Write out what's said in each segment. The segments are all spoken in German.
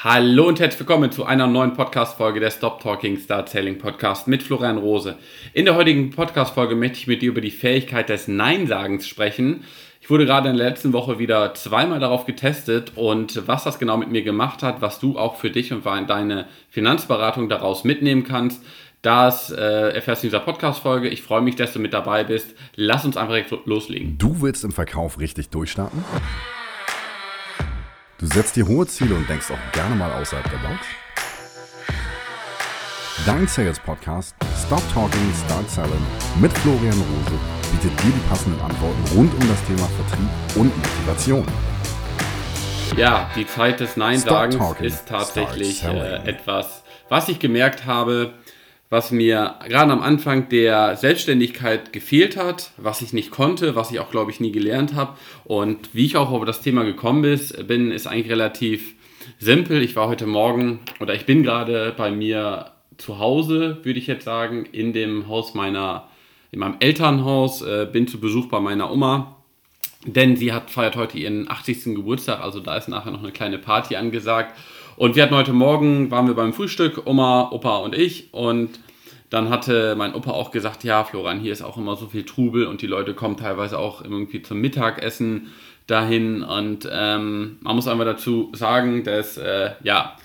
Hallo und herzlich willkommen zu einer neuen Podcast-Folge der Stop Talking Start Selling Podcast mit Florian Rose. In der heutigen Podcast-Folge möchte ich mit dir über die Fähigkeit des Nein-Sagens sprechen. Ich wurde gerade in der letzten Woche wieder zweimal darauf getestet und was das genau mit mir gemacht hat, was du auch für dich und deine Finanzberatung daraus mitnehmen kannst, das äh, erfährst du in dieser Podcast-Folge. Ich freue mich, dass du mit dabei bist. Lass uns einfach direkt loslegen. Du willst im Verkauf richtig durchstarten? Du setzt dir hohe Ziele und denkst auch gerne mal außerhalb der Box? Dein Sales Podcast Stop Talking, Start Selling mit Florian Rose bietet dir die passenden Antworten rund um das Thema Vertrieb und Motivation. Ja, die Zeit des Nein-Sagens ist tatsächlich äh, etwas, was ich gemerkt habe, was mir gerade am Anfang der Selbstständigkeit gefehlt hat, was ich nicht konnte, was ich auch, glaube ich, nie gelernt habe. Und wie ich auch auf das Thema gekommen bin, ist eigentlich relativ simpel. Ich war heute Morgen oder ich bin gerade bei mir zu Hause, würde ich jetzt sagen, in dem Haus meiner, in meinem Elternhaus, äh, bin zu Besuch bei meiner Oma. Denn sie hat, feiert heute ihren 80. Geburtstag, also da ist nachher noch eine kleine Party angesagt. Und wir hatten heute Morgen, waren wir beim Frühstück, Oma, Opa und ich. Und dann hatte mein Opa auch gesagt, ja, Florian, hier ist auch immer so viel Trubel und die Leute kommen teilweise auch irgendwie zum Mittagessen dahin. Und ähm, man muss einfach dazu sagen, dass, äh, ja,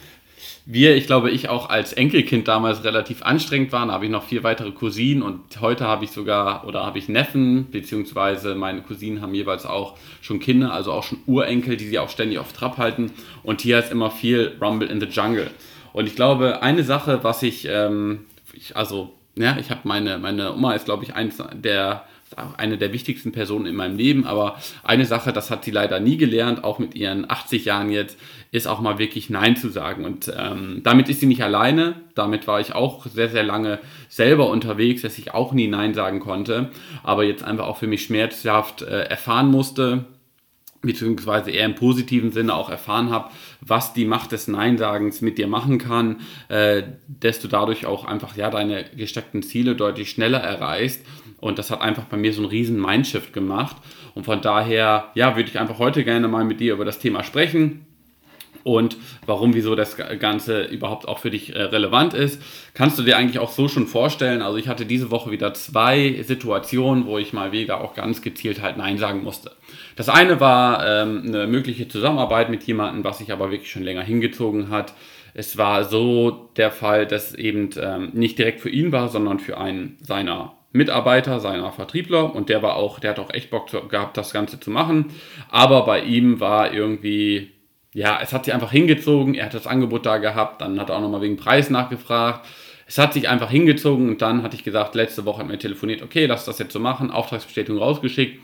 wir, ich glaube, ich auch als Enkelkind damals relativ anstrengend waren. Habe ich noch vier weitere Cousinen und heute habe ich sogar oder habe ich Neffen, beziehungsweise meine Cousinen haben jeweils auch schon Kinder, also auch schon Urenkel, die sie auch ständig auf Trab halten. Und hier ist immer viel Rumble in the Jungle. Und ich glaube, eine Sache, was ich, ähm, ich also, ja, ich habe meine, meine Oma ist, glaube ich, eins der eine der wichtigsten Personen in meinem Leben, aber eine Sache, das hat sie leider nie gelernt, auch mit ihren 80 Jahren jetzt, ist auch mal wirklich Nein zu sagen. Und ähm, damit ist sie nicht alleine. Damit war ich auch sehr, sehr lange selber unterwegs, dass ich auch nie Nein sagen konnte, aber jetzt einfach auch für mich schmerzhaft äh, erfahren musste, beziehungsweise eher im positiven Sinne auch erfahren habe, was die Macht des Nein-Sagens mit dir machen kann, äh, dass du dadurch auch einfach ja deine gesteckten Ziele deutlich schneller erreichst und das hat einfach bei mir so einen riesen Mindshift gemacht. Und von daher, ja, würde ich einfach heute gerne mal mit dir über das Thema sprechen und warum, wieso das Ganze überhaupt auch für dich äh, relevant ist. Kannst du dir eigentlich auch so schon vorstellen? Also ich hatte diese Woche wieder zwei Situationen, wo ich mal wieder auch ganz gezielt halt Nein sagen musste. Das eine war ähm, eine mögliche Zusammenarbeit mit jemandem, was sich aber wirklich schon länger hingezogen hat. Es war so der Fall, dass eben ähm, nicht direkt für ihn war, sondern für einen seiner Mitarbeiter, seiner Vertriebler und der war auch, der hat auch echt Bock gehabt, das Ganze zu machen. Aber bei ihm war irgendwie, ja, es hat sich einfach hingezogen, er hat das Angebot da gehabt, dann hat er auch nochmal wegen Preis nachgefragt. Es hat sich einfach hingezogen und dann hatte ich gesagt, letzte Woche hat mir telefoniert, okay, lass das jetzt so machen, Auftragsbestätigung rausgeschickt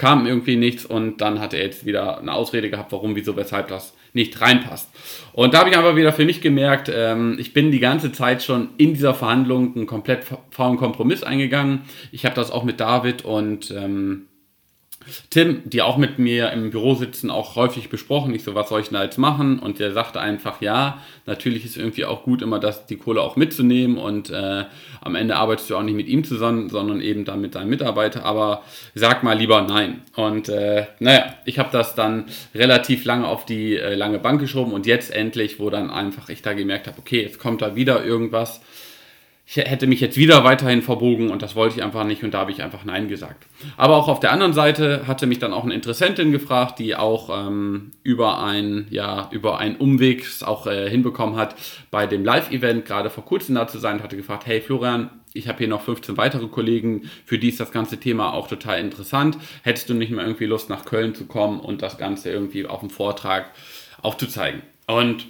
kam irgendwie nichts und dann hat er jetzt wieder eine Ausrede gehabt, warum, wieso, weshalb das nicht reinpasst. Und da habe ich einfach wieder für mich gemerkt, ähm, ich bin die ganze Zeit schon in dieser Verhandlung einen komplett faulen Kompromiss eingegangen. Ich habe das auch mit David und ähm, Tim, die auch mit mir im Büro sitzen, auch häufig besprochen. Ich so, was soll ich denn jetzt machen? Und der sagte einfach, ja, natürlich ist irgendwie auch gut, immer das, die Kohle auch mitzunehmen und äh, am Ende arbeitest du auch nicht mit ihm zusammen, sondern eben dann mit deinem Mitarbeiter, aber sag mal lieber nein. Und äh, naja, ich habe das dann relativ lange auf die äh, lange Bank geschoben und jetzt endlich, wo dann einfach ich da gemerkt habe, okay, jetzt kommt da wieder irgendwas, ich hätte mich jetzt wieder weiterhin verbogen und das wollte ich einfach nicht und da habe ich einfach Nein gesagt. Aber auch auf der anderen Seite hatte mich dann auch eine Interessentin gefragt, die auch ähm, über, ein, ja, über einen Umweg auch äh, hinbekommen hat, bei dem Live-Event gerade vor kurzem da zu sein und hatte gefragt, hey Florian, ich habe hier noch 15 weitere Kollegen, für die ist das ganze Thema auch total interessant. Hättest du nicht mal irgendwie Lust nach Köln zu kommen und das Ganze irgendwie auf dem Vortrag aufzuzeigen? Und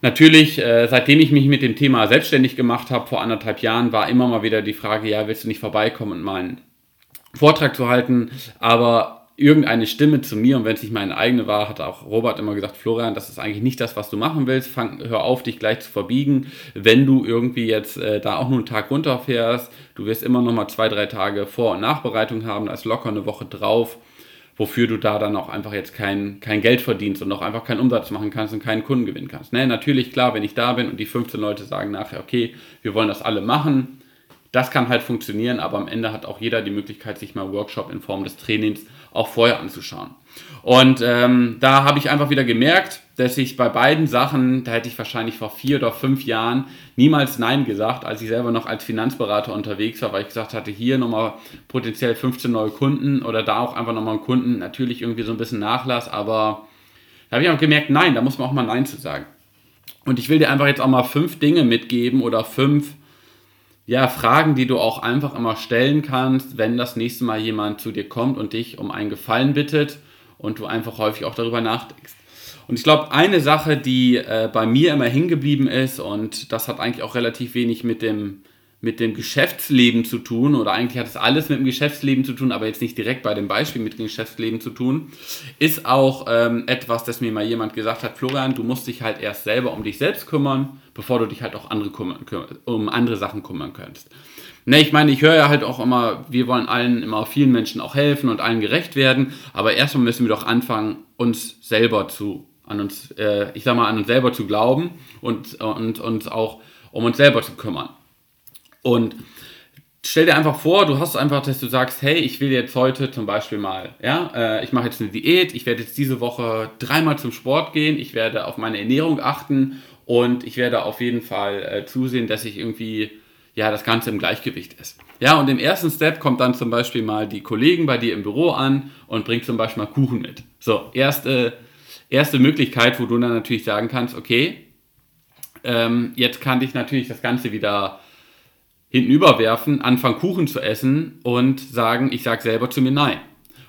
Natürlich, äh, seitdem ich mich mit dem Thema selbstständig gemacht habe, vor anderthalb Jahren, war immer mal wieder die Frage, ja, willst du nicht vorbeikommen und mal einen Vortrag zu halten? Aber irgendeine Stimme zu mir, und wenn es nicht meine eigene war, hat auch Robert immer gesagt, Florian, das ist eigentlich nicht das, was du machen willst. Fang, hör auf, dich gleich zu verbiegen. Wenn du irgendwie jetzt äh, da auch nur einen Tag runterfährst, du wirst immer noch mal zwei, drei Tage Vor- und Nachbereitung haben, da ist locker eine Woche drauf wofür du da dann auch einfach jetzt kein, kein Geld verdienst und auch einfach keinen Umsatz machen kannst und keinen Kunden gewinnen kannst. Ne? Natürlich, klar, wenn ich da bin und die 15 Leute sagen nachher, okay, wir wollen das alle machen, Das kann halt funktionieren, aber am Ende hat auch jeder die Möglichkeit, sich mal Workshop in Form des Trainings auch vorher anzuschauen. Und ähm, da habe ich einfach wieder gemerkt, dass ich bei beiden Sachen, da hätte ich wahrscheinlich vor vier oder fünf Jahren niemals Nein gesagt, als ich selber noch als Finanzberater unterwegs war, weil ich gesagt hatte, hier nochmal potenziell 15 neue Kunden oder da auch einfach nochmal einen Kunden, natürlich irgendwie so ein bisschen Nachlass, aber da habe ich auch gemerkt, nein, da muss man auch mal Nein zu sagen. Und ich will dir einfach jetzt auch mal fünf Dinge mitgeben oder fünf ja, Fragen, die du auch einfach immer stellen kannst, wenn das nächste Mal jemand zu dir kommt und dich um einen Gefallen bittet und du einfach häufig auch darüber nachdenkst. Und ich glaube, eine Sache, die äh, bei mir immer hingeblieben ist, und das hat eigentlich auch relativ wenig mit dem mit dem Geschäftsleben zu tun oder eigentlich hat es alles mit dem Geschäftsleben zu tun, aber jetzt nicht direkt bei dem Beispiel mit dem Geschäftsleben zu tun, ist auch ähm, etwas, das mir mal jemand gesagt hat, Florian, du musst dich halt erst selber um dich selbst kümmern, bevor du dich halt auch andere kümmern, um andere Sachen kümmern kannst. Ne, ich meine, ich höre ja halt auch immer, wir wollen allen immer vielen Menschen auch helfen und allen gerecht werden, aber erstmal müssen wir doch anfangen, uns selber zu, an uns, äh, ich sag mal, an uns selber zu glauben und, und uns auch um uns selber zu kümmern. Und stell dir einfach vor, du hast einfach, dass du sagst, hey, ich will jetzt heute zum Beispiel mal, ja, äh, ich mache jetzt eine Diät, ich werde jetzt diese Woche dreimal zum Sport gehen, ich werde auf meine Ernährung achten und ich werde auf jeden Fall äh, zusehen, dass ich irgendwie, ja, das Ganze im Gleichgewicht ist. Ja, und im ersten Step kommt dann zum Beispiel mal die Kollegen bei dir im Büro an und bringt zum Beispiel mal Kuchen mit. So, erste, erste Möglichkeit, wo du dann natürlich sagen kannst, okay, ähm, jetzt kann ich natürlich das Ganze wieder hintenüberwerfen, anfangen Kuchen zu essen und sagen, ich sage selber zu mir nein.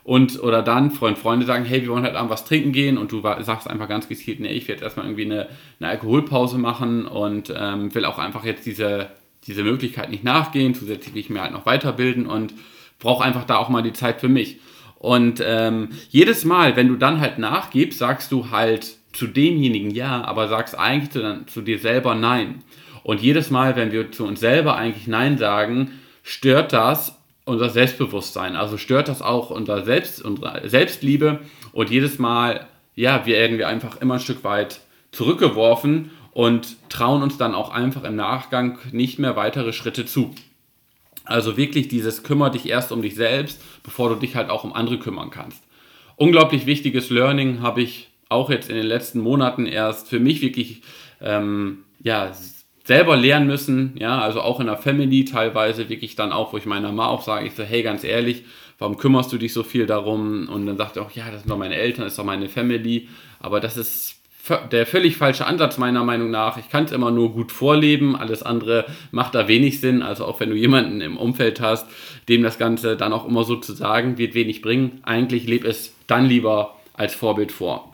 Und, oder dann Freund, Freunde sagen, hey, wir wollen halt abends was trinken gehen und du sagst einfach ganz gezielt, nee, ich werde erstmal irgendwie eine, eine Alkoholpause machen und ähm, will auch einfach jetzt diese, diese Möglichkeit nicht nachgehen, zusätzlich will ich mir halt noch weiterbilden und brauche einfach da auch mal die Zeit für mich. Und ähm, jedes Mal, wenn du dann halt nachgibst, sagst du halt zu demjenigen ja, aber sagst eigentlich zu, zu dir selber nein. Und jedes Mal, wenn wir zu uns selber eigentlich Nein sagen, stört das unser Selbstbewusstsein. Also stört das auch unser Selbst, unsere Selbstliebe. Und jedes Mal, ja, werden wir einfach immer ein Stück weit zurückgeworfen und trauen uns dann auch einfach im Nachgang nicht mehr weitere Schritte zu. Also wirklich dieses kümmere dich erst um dich selbst, bevor du dich halt auch um andere kümmern kannst. Unglaublich wichtiges Learning habe ich auch jetzt in den letzten Monaten erst für mich wirklich ähm, ja, selber lernen müssen, ja, also auch in der Family teilweise wirklich dann auch, wo ich meiner Mama auch sage, ich so, hey, ganz ehrlich, warum kümmerst du dich so viel darum? Und dann sagt er auch, ja, das sind doch meine Eltern, das ist doch meine Family, aber das ist der völlig falsche Ansatz meiner Meinung nach. Ich kann es immer nur gut vorleben, alles andere macht da wenig Sinn. Also auch wenn du jemanden im Umfeld hast, dem das Ganze dann auch immer so zu sagen, wird wenig bringen. Eigentlich lebe es dann lieber als Vorbild vor.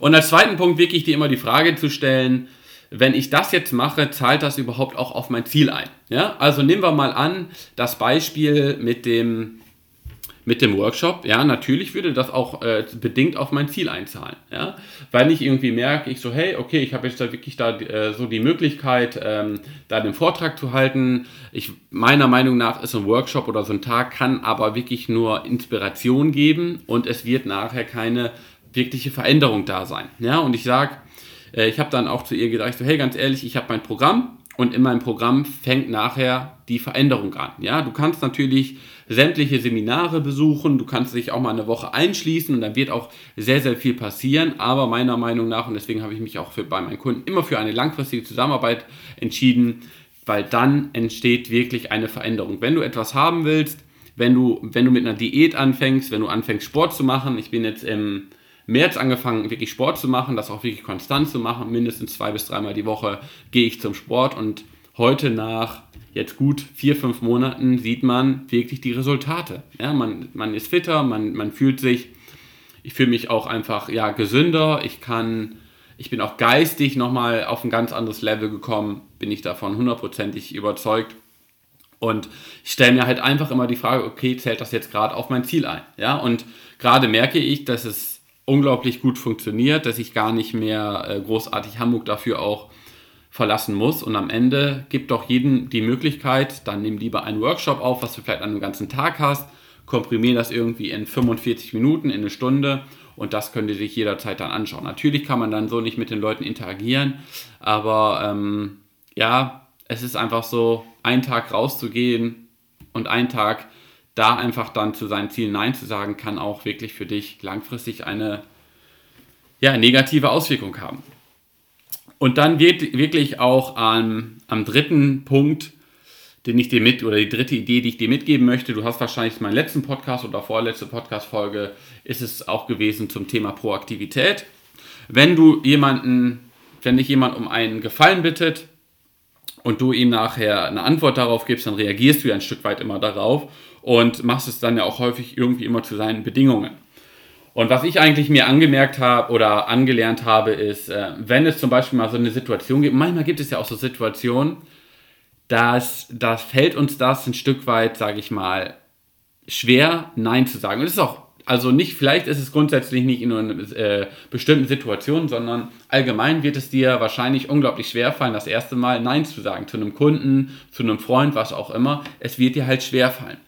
Und als zweiten Punkt wirklich dir immer die Frage zu stellen, wenn ich das jetzt mache, zahlt das überhaupt auch auf mein Ziel ein? Ja, also nehmen wir mal an, das Beispiel mit dem, mit dem Workshop, ja, natürlich würde das auch äh, bedingt auf mein Ziel einzahlen, ja, weil ich irgendwie merke, ich so, hey, okay, ich habe jetzt da wirklich da äh, so die Möglichkeit, ähm, da den Vortrag zu halten. Ich, meiner Meinung nach ist ein Workshop oder so ein Tag kann aber wirklich nur Inspiration geben und es wird nachher keine wirkliche Veränderung da sein, ja, und ich sage, äh, ich habe dann auch zu ihr gesagt, so, hey, ganz ehrlich, ich habe mein Programm und in meinem Programm fängt nachher die Veränderung an. Ja, du kannst natürlich sämtliche Seminare besuchen, du kannst dich auch mal eine Woche einschließen und dann wird auch sehr, sehr viel passieren. Aber meiner Meinung nach, und deswegen habe ich mich auch für, bei meinen Kunden immer für eine langfristige Zusammenarbeit entschieden, weil dann entsteht wirklich eine Veränderung. Wenn du etwas haben willst, wenn du, wenn du mit einer Diät anfängst, wenn du anfängst Sport zu machen, ich bin jetzt im März angefangen, wirklich Sport zu machen, das auch wirklich konstant zu machen. Mindestens zwei bis dreimal die Woche gehe ich zum Sport und heute nach jetzt gut vier, fünf Monaten sieht man wirklich die Resultate. Ja, man, man ist fitter, man, man fühlt sich, ich fühle mich auch einfach ja, gesünder, ich kann, ich bin auch geistig nochmal auf ein ganz anderes Level gekommen, bin ich davon hundertprozentig überzeugt. Und ich stelle mir halt einfach immer die Frage, okay, zählt das jetzt gerade auf mein Ziel ein? Ja, und gerade merke ich, dass es unglaublich gut funktioniert, dass ich gar nicht mehr äh, großartig Hamburg dafür auch verlassen muss. Und am Ende gibt doch jedem die Möglichkeit, dann nimm lieber einen Workshop auf, was du vielleicht an einem ganzen Tag hast, komprimier das irgendwie in 45 Minuten, in eine Stunde und das könnt ihr sich jederzeit dann anschauen. Natürlich kann man dann so nicht mit den Leuten interagieren, aber ähm, ja, es ist einfach so, einen Tag rauszugehen und einen Tag da einfach dann zu seinen Zielen Nein zu sagen, kann auch wirklich für dich langfristig eine ja, negative Auswirkung haben. Und dann wird wirklich auch am, am dritten Punkt, den ich dir mit, oder die dritte Idee, die ich dir mitgeben möchte, du hast wahrscheinlich meinen letzten Podcast oder vorletzte Podcast-Folge, ist es auch gewesen zum Thema Proaktivität. Wenn du jemanden, wenn dich jemand um einen Gefallen bittet und du ihm nachher eine Antwort darauf gibst, dann reagierst du ja ein Stück weit immer darauf und machst es dann ja auch häufig irgendwie immer zu seinen Bedingungen. Und was ich eigentlich mir angemerkt habe oder angelernt habe, ist, äh, wenn es zum Beispiel mal so eine Situation gibt, manchmal gibt es ja auch so Situationen, dass das fällt uns das ein Stück weit, sage ich mal, schwer, Nein zu sagen. Und es ist auch, also nicht, vielleicht ist es grundsätzlich nicht in einer äh, bestimmten Situation, sondern allgemein wird es dir wahrscheinlich unglaublich schwer fallen, das erste Mal Nein zu sagen. Zu einem Kunden, zu einem Freund, was auch immer. Es wird dir halt schwer fallen.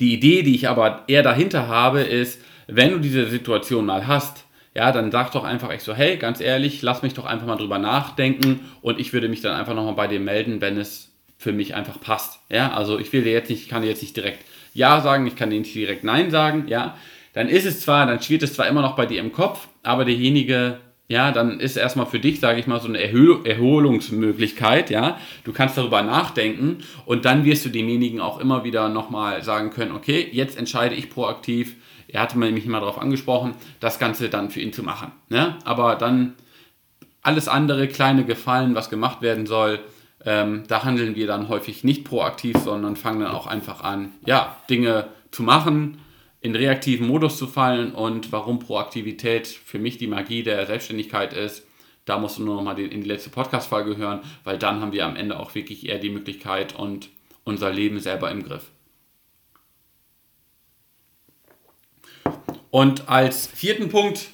Die Idee, die ich aber eher dahinter habe, ist, wenn du diese Situation mal hast, ja, dann sag doch einfach echt so, hey, ganz ehrlich, lass mich doch einfach mal drüber nachdenken und ich würde mich dann einfach nochmal bei dir melden, wenn es für mich einfach passt. Ja, also ich will dir jetzt nicht, ich kann dir jetzt nicht direkt Ja sagen, ich kann nicht direkt Nein sagen, ja. Dann ist es zwar, dann schwirrt es zwar immer noch bei dir im Kopf, aber derjenige ja, dann ist erstmal für dich, sage ich mal, so eine Erhol Erholungsmöglichkeit, ja. Du kannst darüber nachdenken und dann wirst du demjenigen auch immer wieder nochmal sagen können, okay, jetzt entscheide ich proaktiv, er hatte mich mal darauf angesprochen, das Ganze dann für ihn zu machen. Ne? Aber dann alles andere, kleine Gefallen, was gemacht werden soll, ähm, da handeln wir dann häufig nicht proaktiv, sondern fangen dann auch einfach an, ja, Dinge zu machen, in reaktiven Modus zu fallen und warum Proaktivität für mich die Magie der Selbstständigkeit ist, da musst du nur noch mal in die letzte Podcast-Folge hören, weil dann haben wir am Ende auch wirklich eher die Möglichkeit und unser Leben selber im Griff. Und als vierten Punkt,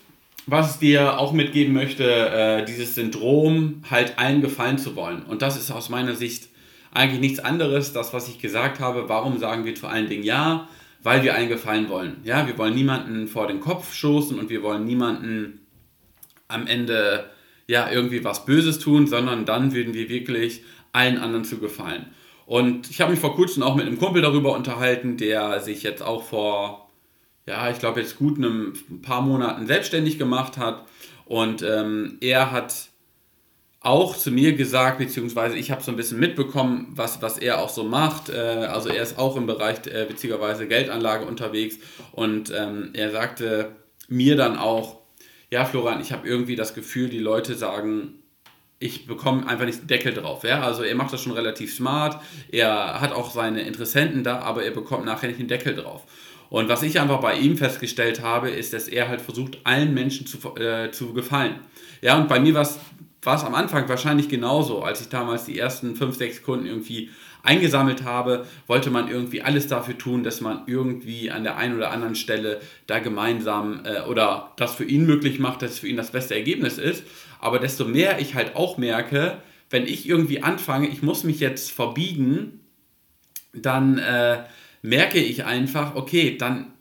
was ich dir auch mitgeben möchte, äh, dieses Syndrom, halt allen gefallen zu wollen. Und das ist aus meiner Sicht eigentlich nichts anderes, das, was ich gesagt habe. Warum sagen wir zu allen Dingen Ja? weil wir allen gefallen wollen. Ja, wir wollen niemanden vor den Kopf stoßen und wir wollen niemanden am Ende ja irgendwie was Böses tun, sondern dann würden wir wirklich allen anderen zu gefallen. Und ich habe mich vor kurzem auch mit einem Kumpel darüber unterhalten, der sich jetzt auch vor, ja, ich glaube jetzt gut einem paar Monaten selbstständig gemacht hat. Und ähm, er hat auch zu mir gesagt, beziehungsweise ich habe so ein bisschen mitbekommen, was, was er auch so macht. Äh, also er ist auch im Bereich äh, witzigerweise Geldanlage unterwegs und ähm, er sagte mir dann auch, ja Florian, ich habe irgendwie das Gefühl, die Leute sagen, ich bekomme einfach nicht den Deckel drauf. Ja? Also er macht das schon relativ smart, er hat auch seine Interessenten da, aber er bekommt nachher nicht den Deckel drauf. Und was ich einfach bei ihm festgestellt habe, ist, dass er halt versucht, allen Menschen zu, äh, zu gefallen. Ja, und bei mir war es am Anfang wahrscheinlich genauso. Als ich damals die ersten fünf, sechs Kunden irgendwie eingesammelt habe, wollte man irgendwie alles dafür tun, dass man irgendwie an der einen oder anderen Stelle da gemeinsam äh, oder das für ihn möglich macht, dass es für ihn das beste Ergebnis ist. Aber desto mehr ich halt auch merke, wenn ich irgendwie anfange, ich muss mich jetzt verbiegen, dann äh, merke ich einfach, okay, dann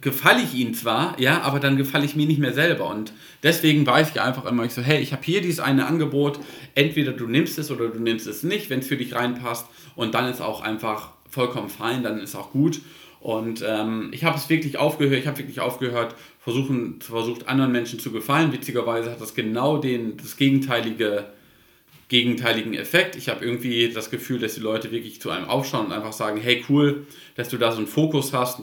gefalle ich ihnen zwar, ja, aber dann gefalle ich mir nicht mehr selber. Und deswegen weiß ich einfach immer, ich so, hey, ich habe hier dieses eine Angebot, entweder du nimmst es oder du nimmst es nicht, wenn es für dich reinpasst. Und dann ist auch einfach vollkommen fein, dann ist auch gut. Und ähm, ich habe es wirklich aufgehört, ich habe wirklich aufgehört, versuchen, versucht anderen Menschen zu gefallen. Witzigerweise hat das genau den, das gegenteilige, gegenteiligen Effekt. Ich habe irgendwie das Gefühl, dass die Leute wirklich zu einem aufschauen und einfach sagen, hey cool, dass du da so einen Fokus hast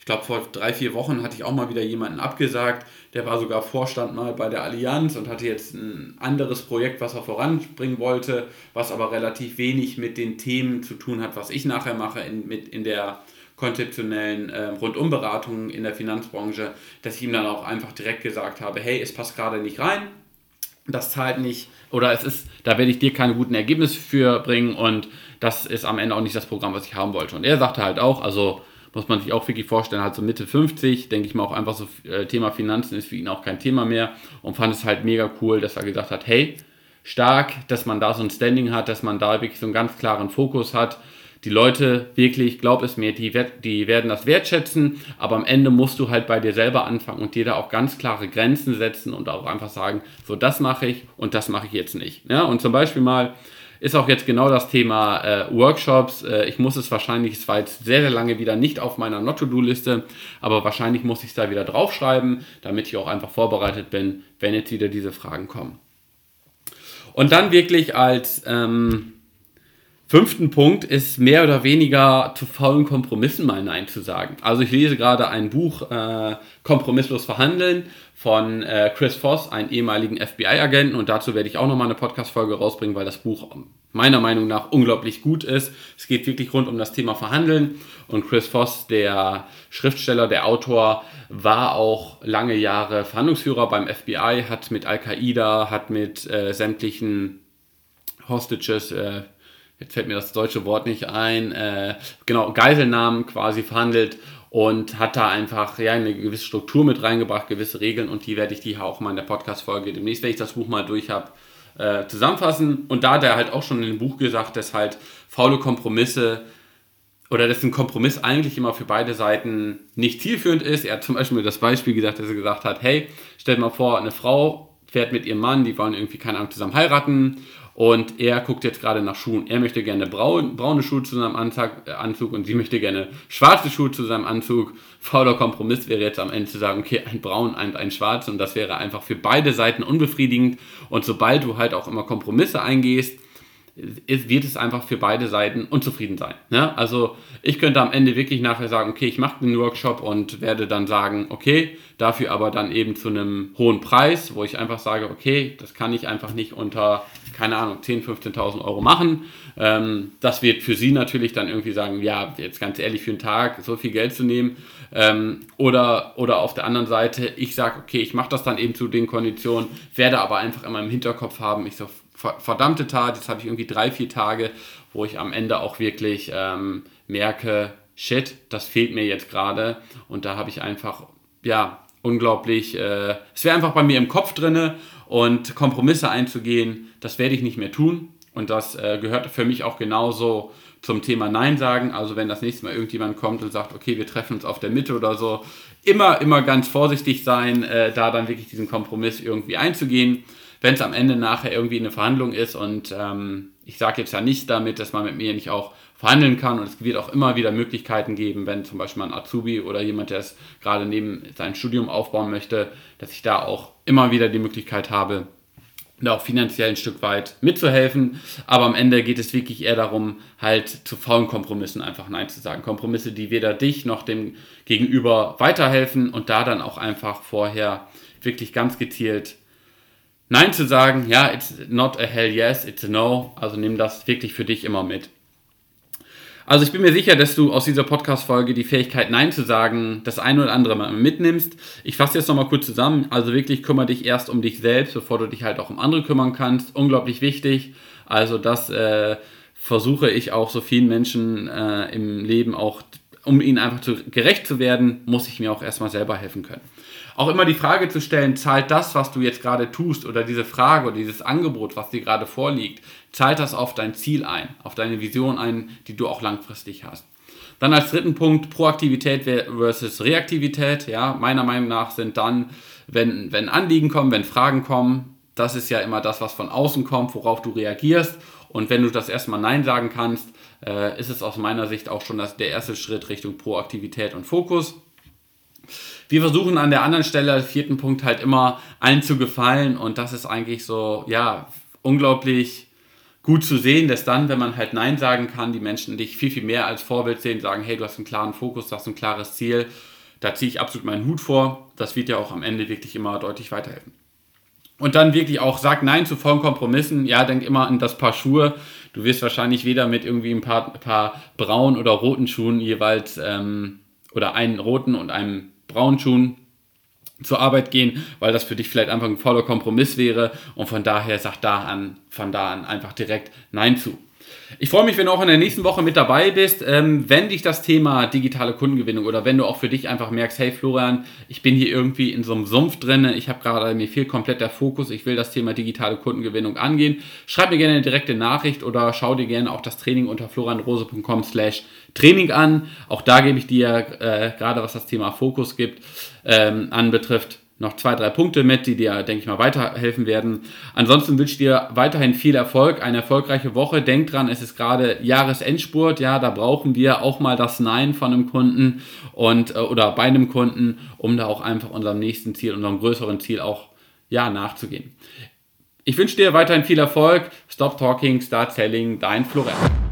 ich glaube, vor drei, vier Wochen hatte ich auch mal wieder jemanden abgesagt. Der war sogar Vorstand mal bei der Allianz und hatte jetzt ein anderes Projekt, was er voranbringen wollte, was aber relativ wenig mit den Themen zu tun hat, was ich nachher mache in, mit, in der konzeptionellen äh, Rundumberatung in der Finanzbranche, dass ich ihm dann auch einfach direkt gesagt habe, hey, es passt gerade nicht rein, das zahlt nicht oder es ist, da werde ich dir keine guten Ergebnisse für bringen und das ist am Ende auch nicht das Programm, was ich haben wollte. Und er sagte halt auch, also muss man sich auch wirklich vorstellen, halt so Mitte 50, denke ich mal auch einfach so, äh, Thema Finanzen ist für ihn auch kein Thema mehr und fand es halt mega cool, dass er gesagt hat, hey, stark, dass man da so ein Standing hat, dass man da wirklich so einen ganz klaren Fokus hat. Die Leute wirklich, glaub es mir, die, die werden das wertschätzen, aber am Ende musst du halt bei dir selber anfangen und dir da auch ganz klare Grenzen setzen und auch einfach sagen, so das mache ich und das mache ich jetzt nicht. Ja, und zum Beispiel mal, ist auch jetzt genau das Thema äh, Workshops. Äh, ich muss es wahrscheinlich, es war jetzt sehr, sehr lange wieder nicht auf meiner Not-to-Do-Liste, aber wahrscheinlich muss ich es da wieder draufschreiben, damit ich auch einfach vorbereitet bin, wenn jetzt wieder diese Fragen kommen. Und dann wirklich als ähm, fünften Punkt ist mehr oder weniger zu faulen Kompromissen mal Nein zu sagen. Also ich lese gerade ein Buch, äh, Kompromisslos verhandeln, von äh, Chris Voss, einem ehemaligen FBI-Agenten. Und dazu werde ich auch nochmal eine Podcast-Folge rausbringen, weil das Buch meiner Meinung nach unglaublich gut ist. Es geht wirklich rund um das Thema Verhandeln. Und Chris Voss, der Schriftsteller, der Autor, war auch lange Jahre Verhandlungsführer beim FBI, hat mit Al-Qaida, hat mit äh, sämtlichen Hostages, äh, jetzt fällt mir das deutsche Wort nicht ein, äh, genau, Geiselnahmen quasi verhandelt und hat da einfach ja, eine gewisse Struktur mit reingebracht, gewisse Regeln und die werde ich die auch mal in der Podcast-Folge demnächst, wenn ich das Buch mal durch habe, äh, zusammenfassen. Und da hat er halt auch schon in dem Buch gesagt, dass halt faule Kompromisse oder dass ein Kompromiss eigentlich immer für beide Seiten nicht zielführend ist. Er hat zum Beispiel das Beispiel gesagt, dass er gesagt hat, hey, stell dir mal vor, eine Frau fährt mit ihrem Mann, die wollen irgendwie, keine Ahnung, zusammen heiraten und er guckt jetzt gerade nach Schuhen. Er möchte gerne braun, braune Schuhe zu seinem Anzug, äh, Anzug und sie möchte gerne schwarze Schuhe zu seinem Anzug. Fauler Kompromiss wäre jetzt am Ende zu sagen, okay, ein braun und ein schwarz und das wäre einfach für beide Seiten unbefriedigend. Und sobald du halt auch immer Kompromisse eingehst, wird es einfach für beide Seiten unzufrieden sein. Ne? Also ich könnte am Ende wirklich nachher sagen, okay, ich mache den Workshop und werde dann sagen, okay, dafür aber dann eben zu einem hohen Preis, wo ich einfach sage, okay, das kann ich einfach nicht unter, keine Ahnung, 10.000, 15.000 Euro machen. Ähm, das wird für Sie natürlich dann irgendwie sagen, ja, jetzt ganz ehrlich, für einen Tag so viel Geld zu nehmen. Ähm, oder, oder auf der anderen Seite, ich sage, okay, ich mache das dann eben zu den Konditionen, werde aber einfach immer im Hinterkopf haben, ich so, verdammte Tat, jetzt habe ich irgendwie drei, vier Tage, wo ich am Ende auch wirklich ähm, merke, shit, das fehlt mir jetzt gerade. Und da habe ich einfach, ja, unglaublich, äh, es wäre einfach bei mir im Kopf drinne und Kompromisse einzugehen, das werde ich nicht mehr tun. Und das äh, gehört für mich auch genauso zum Thema Nein sagen. Also wenn das nächste Mal irgendjemand kommt und sagt, okay, wir treffen uns auf der Mitte oder so, immer, immer ganz vorsichtig sein, äh, da dann wirklich diesen Kompromiss irgendwie einzugehen wenn es am Ende nachher irgendwie eine Verhandlung ist und ähm, ich sage jetzt ja nicht damit, dass man mit mir nicht auch verhandeln kann und es wird auch immer wieder Möglichkeiten geben, wenn zum Beispiel ein Azubi oder jemand, der es gerade neben sein Studium aufbauen möchte, dass ich da auch immer wieder die Möglichkeit habe, da auch finanziell ein Stück weit mitzuhelfen. Aber am Ende geht es wirklich eher darum, halt zu faulen Kompromissen einfach Nein zu sagen. Kompromisse, die weder dich noch dem Gegenüber weiterhelfen und da dann auch einfach vorher wirklich ganz gezielt Nein zu sagen, ja, it's not a hell yes, it's a no. Also nimm das wirklich für dich immer mit. Also ich bin mir sicher, dass du aus dieser Podcast-Folge die Fähigkeit Nein zu sagen das eine oder andere mal mitnimmst. Ich fasse jetzt nochmal kurz zusammen. Also wirklich kümmere dich erst um dich selbst, bevor du dich halt auch um andere kümmern kannst. Unglaublich wichtig. Also das äh, versuche ich auch so vielen Menschen äh, im Leben auch, um ihnen einfach zu, gerecht zu werden, muss ich mir auch erstmal selber helfen können auch immer die Frage zu stellen, zahlt das, was du jetzt gerade tust oder diese Frage oder dieses Angebot, was dir gerade vorliegt, zahlt das auf dein Ziel ein, auf deine Vision ein, die du auch langfristig hast. Dann als dritten Punkt Proaktivität versus Reaktivität. Ja, meiner Meinung nach sind dann, wenn, wenn Anliegen kommen, wenn Fragen kommen, das ist ja immer das, was von außen kommt, worauf du reagierst. Und wenn du das erstmal Nein sagen kannst, äh, ist es aus meiner Sicht auch schon das, der erste Schritt Richtung Proaktivität und Fokus. Wir versuchen an der anderen Stelle, vierten Punkt, halt immer allen zu gefallen und das ist eigentlich so, ja, unglaublich gut zu sehen, dass dann, wenn man halt Nein sagen kann, die Menschen dich viel, viel mehr als Vorbild sehen, sagen, hey, du hast einen klaren Fokus, du hast ein klares Ziel. Da ziehe ich absolut meinen Hut vor. Das wird ja auch am Ende wirklich immer deutlich weiterhelfen. Und dann wirklich auch, sag Nein zu vollen Kompromissen. Ja, denk immer an das Paar Schuhe. Du wirst wahrscheinlich weder mit irgendwie ein paar, paar braunen oder roten Schuhen jeweils ähm, oder einen roten und einem braunen Schuhen zur Arbeit gehen, weil das für dich vielleicht einfach ein voller Kompromiss wäre und von daher sag da an, von da an einfach direkt Nein zu. Ich freue mich, wenn du auch in der nächsten Woche mit dabei bist. Ähm, wenn dich das Thema digitale Kundengewinnung oder wenn du auch für dich einfach merkst, hey Florian, ich bin hier irgendwie in so einem Sumpf drin, ich habe gerade, mir fehlt komplett der Fokus, ich will das Thema digitale Kundengewinnung angehen, schreib mir gerne eine direkte Nachricht oder schau dir gerne auch das Training unter florianrose.com slash Training an. Auch da gebe ich dir äh, gerade, was das Thema Fokus gibt, ähm, anbetrifft, noch zwei, drei Punkte mit, die dir, denke ich mal, weiterhelfen werden. Ansonsten wünsche ich dir weiterhin viel Erfolg, eine erfolgreiche Woche. Denk dran, es ist gerade Jahresendspurt, ja, da brauchen wir auch mal das Nein von einem Kunden und äh, oder bei einem Kunden, um da auch einfach unserem nächsten Ziel, unserem größeren Ziel auch ja, nachzugehen. Ich wünsche dir weiterhin viel Erfolg. Stop Talking, Start Selling, dein Florian.